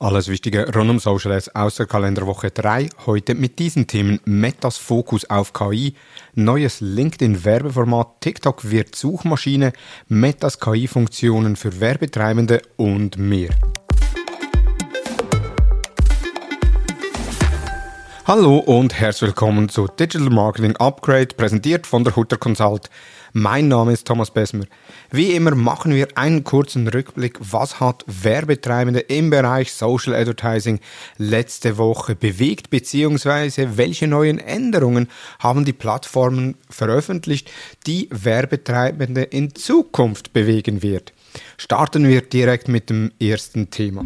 Alles Wichtige rund um Social Ads aus der Kalenderwoche 3. Heute mit diesen Themen Metas Fokus auf KI, neues LinkedIn-Werbeformat, TikTok wird Suchmaschine, Metas KI-Funktionen für Werbetreibende und mehr. Hallo und herzlich willkommen zu Digital Marketing Upgrade, präsentiert von der Hutter Consult. Mein Name ist Thomas Besmer. Wie immer machen wir einen kurzen Rückblick, was hat Werbetreibende im Bereich Social Advertising letzte Woche bewegt, beziehungsweise welche neuen Änderungen haben die Plattformen veröffentlicht, die Werbetreibende in Zukunft bewegen wird. Starten wir direkt mit dem ersten Thema.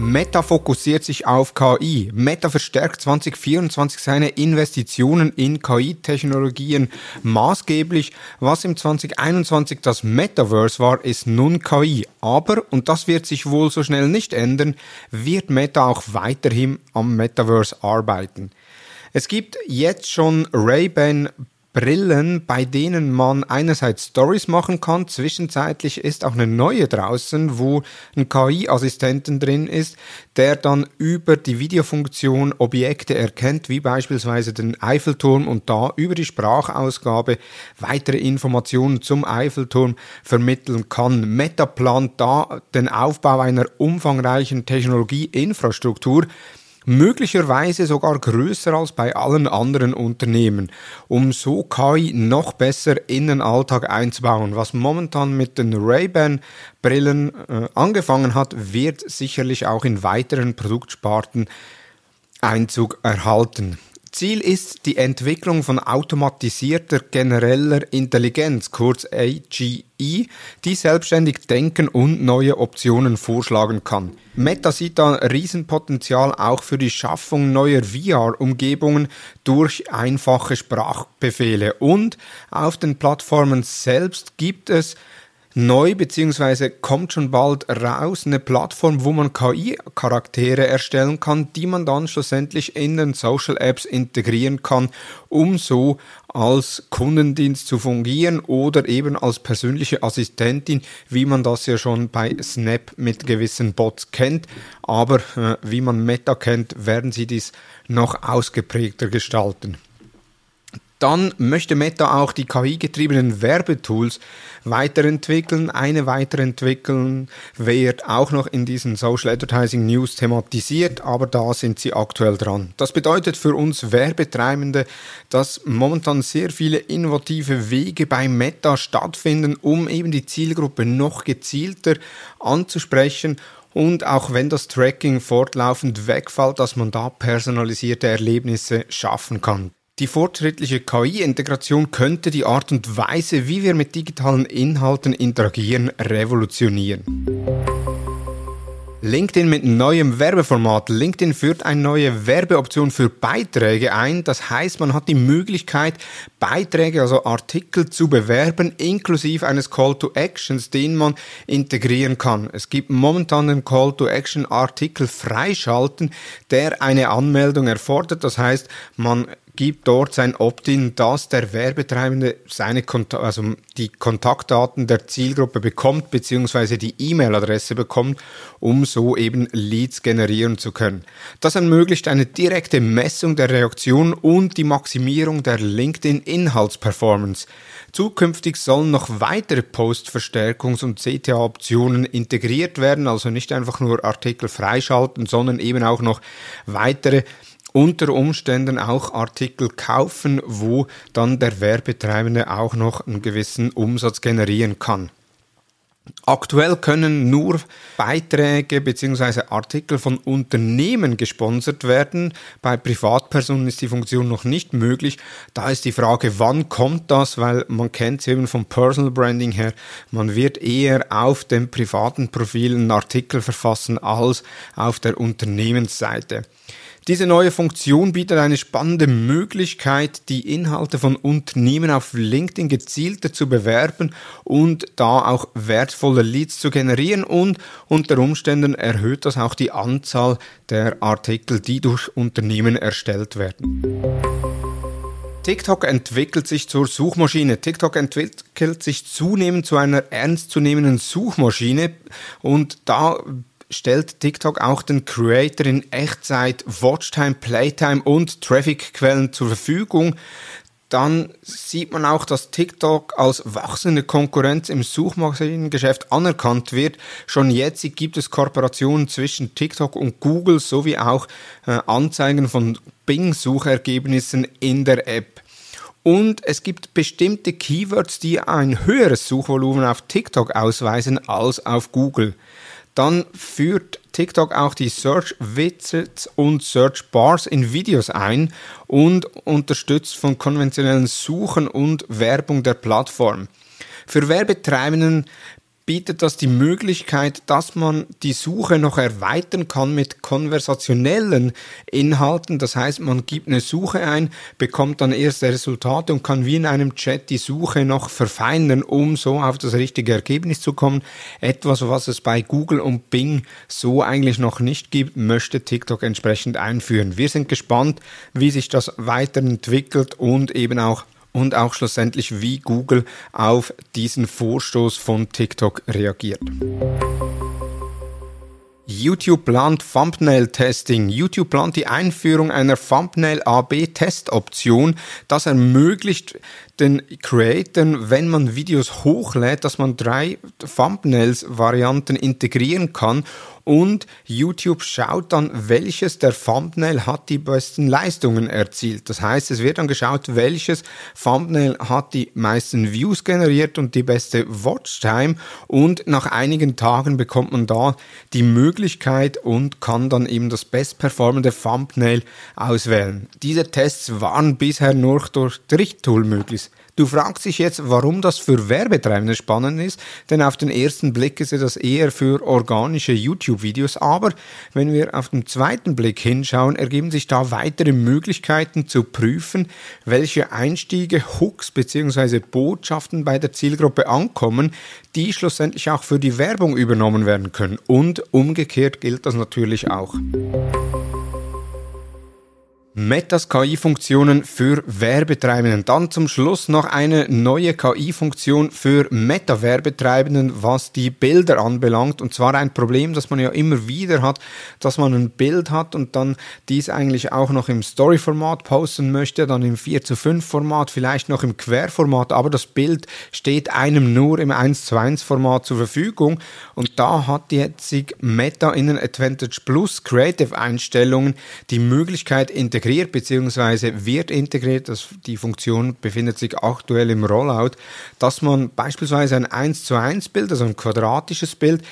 Meta fokussiert sich auf KI. Meta verstärkt 2024 seine Investitionen in KI-Technologien maßgeblich. Was im 2021 das Metaverse war, ist nun KI. Aber, und das wird sich wohl so schnell nicht ändern, wird Meta auch weiterhin am Metaverse arbeiten. Es gibt jetzt schon Ray-Ban Brillen, bei denen man einerseits Stories machen kann. Zwischenzeitlich ist auch eine neue draußen, wo ein KI-Assistenten drin ist, der dann über die Videofunktion Objekte erkennt, wie beispielsweise den Eiffelturm und da über die Sprachausgabe weitere Informationen zum Eiffelturm vermitteln kann. Meta plant da den Aufbau einer umfangreichen Technologieinfrastruktur, möglicherweise sogar größer als bei allen anderen Unternehmen, um so KI noch besser in den Alltag einzubauen. Was momentan mit den Ray-Ban Brillen äh, angefangen hat, wird sicherlich auch in weiteren Produktsparten Einzug erhalten. Ziel ist die Entwicklung von automatisierter genereller Intelligenz, kurz AGI, die selbstständig denken und neue Optionen vorschlagen kann. Meta sieht da Riesenpotenzial auch für die Schaffung neuer VR-Umgebungen durch einfache Sprachbefehle und auf den Plattformen selbst gibt es neu beziehungsweise kommt schon bald raus eine Plattform, wo man KI-Charaktere erstellen kann, die man dann schlussendlich in den Social Apps integrieren kann, um so als Kundendienst zu fungieren oder eben als persönliche Assistentin, wie man das ja schon bei Snap mit gewissen Bots kennt. Aber äh, wie man Meta kennt, werden sie dies noch ausgeprägter gestalten. Dann möchte Meta auch die KI-getriebenen Werbetools weiterentwickeln. Eine weiterentwickeln wird auch noch in diesen Social Advertising News thematisiert, aber da sind sie aktuell dran. Das bedeutet für uns Werbetreibende, dass momentan sehr viele innovative Wege bei Meta stattfinden, um eben die Zielgruppe noch gezielter anzusprechen und auch wenn das Tracking fortlaufend wegfällt, dass man da personalisierte Erlebnisse schaffen kann. Die fortschrittliche KI-Integration könnte die Art und Weise, wie wir mit digitalen Inhalten interagieren, revolutionieren. LinkedIn mit neuem Werbeformat. LinkedIn führt eine neue Werbeoption für Beiträge ein. Das heißt, man hat die Möglichkeit, Beiträge, also Artikel zu bewerben, inklusive eines Call to Actions, den man integrieren kann. Es gibt momentan den Call to Action Artikel freischalten, der eine Anmeldung erfordert. Das heißt, man gibt dort sein Opt-in, dass der Werbetreibende seine Kont also die Kontaktdaten der Zielgruppe bekommt, beziehungsweise die E-Mail-Adresse bekommt, um so eben Leads generieren zu können. Das ermöglicht eine direkte Messung der Reaktion und die Maximierung der LinkedIn-Inhaltsperformance. Zukünftig sollen noch weitere Post-Verstärkungs- und CTA-Optionen integriert werden, also nicht einfach nur Artikel freischalten, sondern eben auch noch weitere unter Umständen auch Artikel kaufen, wo dann der Werbetreibende auch noch einen gewissen Umsatz generieren kann. Aktuell können nur Beiträge bzw. Artikel von Unternehmen gesponsert werden. Bei Privatpersonen ist die Funktion noch nicht möglich. Da ist die Frage, wann kommt das? Weil man kennt es eben vom Personal Branding her. Man wird eher auf dem privaten Profil einen Artikel verfassen als auf der Unternehmensseite. Diese neue Funktion bietet eine spannende Möglichkeit, die Inhalte von Unternehmen auf LinkedIn gezielter zu bewerben und da auch wertvolle Leads zu generieren und unter Umständen erhöht das auch die Anzahl der Artikel, die durch Unternehmen erstellt werden. TikTok entwickelt sich zur Suchmaschine. TikTok entwickelt sich zunehmend zu einer ernstzunehmenden Suchmaschine und da stellt TikTok auch den Creator in Echtzeit Watchtime, Playtime und Traffic-Quellen zur Verfügung. Dann sieht man auch, dass TikTok als wachsende Konkurrenz im Suchmaschinengeschäft anerkannt wird. Schon jetzt gibt es Kooperationen zwischen TikTok und Google sowie auch äh, Anzeigen von Bing-Suchergebnissen in der App. Und es gibt bestimmte Keywords, die ein höheres Suchvolumen auf TikTok ausweisen als auf Google. Dann führt TikTok auch die Search Widgets und Search Bars in Videos ein und unterstützt von konventionellen Suchen und Werbung der Plattform. Für Werbetreibenden bietet das die Möglichkeit, dass man die Suche noch erweitern kann mit konversationellen Inhalten. Das heißt, man gibt eine Suche ein, bekommt dann erste Resultate und kann wie in einem Chat die Suche noch verfeinern, um so auf das richtige Ergebnis zu kommen. Etwas, was es bei Google und Bing so eigentlich noch nicht gibt, möchte TikTok entsprechend einführen. Wir sind gespannt, wie sich das weiterentwickelt und eben auch und auch schlussendlich, wie Google auf diesen Vorstoß von TikTok reagiert. YouTube plant Thumbnail Testing. YouTube plant die Einführung einer Thumbnail AB Testoption. Das ermöglicht den Creatoren, wenn man Videos hochlädt, dass man drei Thumbnails Varianten integrieren kann und YouTube schaut dann, welches der Thumbnail hat die besten Leistungen erzielt. Das heißt, es wird dann geschaut, welches Thumbnail hat die meisten Views generiert und die beste Watchtime und nach einigen Tagen bekommt man da die Möglichkeit und kann dann eben das bestperformende Thumbnail auswählen. Diese Tests waren bisher nur durch Drichttool möglich. Du fragst dich jetzt, warum das für Werbetreibende spannend ist, denn auf den ersten Blick ist das eher für organische YouTube-Videos, aber wenn wir auf den zweiten Blick hinschauen, ergeben sich da weitere Möglichkeiten zu prüfen, welche Einstiege, Hooks bzw. Botschaften bei der Zielgruppe ankommen, die schlussendlich auch für die Werbung übernommen werden können. Und umgekehrt gilt das natürlich auch. Metas KI-Funktionen für Werbetreibenden. Dann zum Schluss noch eine neue KI-Funktion für Meta-Werbetreibenden, was die Bilder anbelangt. Und zwar ein Problem, das man ja immer wieder hat, dass man ein Bild hat und dann dies eigentlich auch noch im Story-Format posten möchte, dann im 4 zu 5 Format, vielleicht noch im Querformat, aber das Bild steht einem nur im 1 zu 1 Format zur Verfügung. Und da hat jetzt Meta in den Advantage Plus Creative Einstellungen die Möglichkeit, in integriert bzw. wird integriert, das, die Funktion befindet sich aktuell im Rollout, dass man beispielsweise ein 1 zu 1 Bild, also ein quadratisches Bild,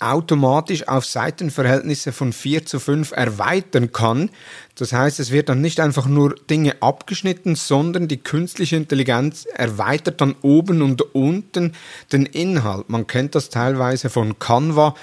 automatisch auf Seitenverhältnisse von 4 zu 5 erweitern kann. Das heißt, es wird dann nicht einfach nur Dinge abgeschnitten, sondern die künstliche Intelligenz erweitert dann oben und unten den Inhalt. Man kennt das teilweise von Canva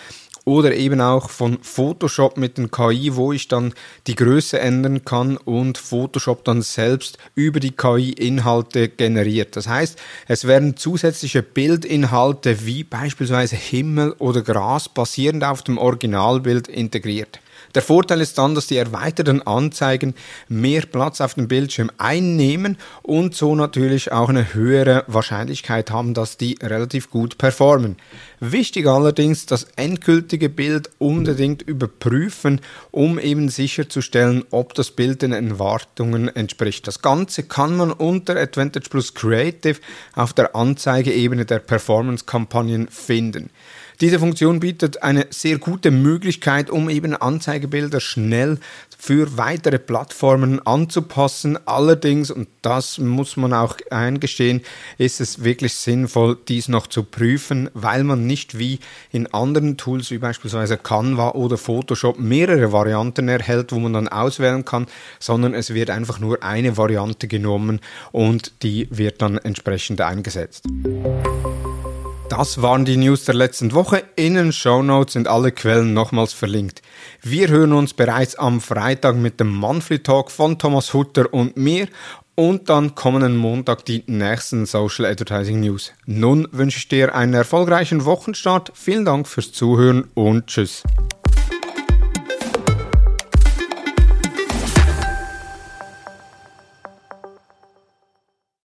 oder eben auch von Photoshop mit den KI, wo ich dann die Größe ändern kann und Photoshop dann selbst über die KI Inhalte generiert. Das heißt, es werden zusätzliche Bildinhalte wie beispielsweise Himmel oder Gras basierend auf dem Originalbild integriert. Der Vorteil ist dann, dass die erweiterten Anzeigen mehr Platz auf dem Bildschirm einnehmen und so natürlich auch eine höhere Wahrscheinlichkeit haben, dass die relativ gut performen. Wichtig allerdings, das endgültige Bild unbedingt überprüfen, um eben sicherzustellen, ob das Bild den Erwartungen entspricht. Das Ganze kann man unter Advantage Plus Creative auf der Anzeigeebene der Performance-Kampagnen finden. Diese Funktion bietet eine sehr gute Möglichkeit, um eben Anzeigebilder schnell für weitere Plattformen anzupassen. Allerdings, und das muss man auch eingestehen, ist es wirklich sinnvoll, dies noch zu prüfen, weil man nicht wie in anderen Tools wie beispielsweise Canva oder Photoshop mehrere Varianten erhält, wo man dann auswählen kann, sondern es wird einfach nur eine Variante genommen und die wird dann entsprechend eingesetzt. Das waren die News der letzten Woche. In den Show Notes sind alle Quellen nochmals verlinkt. Wir hören uns bereits am Freitag mit dem Monthly Talk von Thomas Hutter und mir und dann kommenden Montag die nächsten Social Advertising News. Nun wünsche ich dir einen erfolgreichen Wochenstart. Vielen Dank fürs Zuhören und tschüss.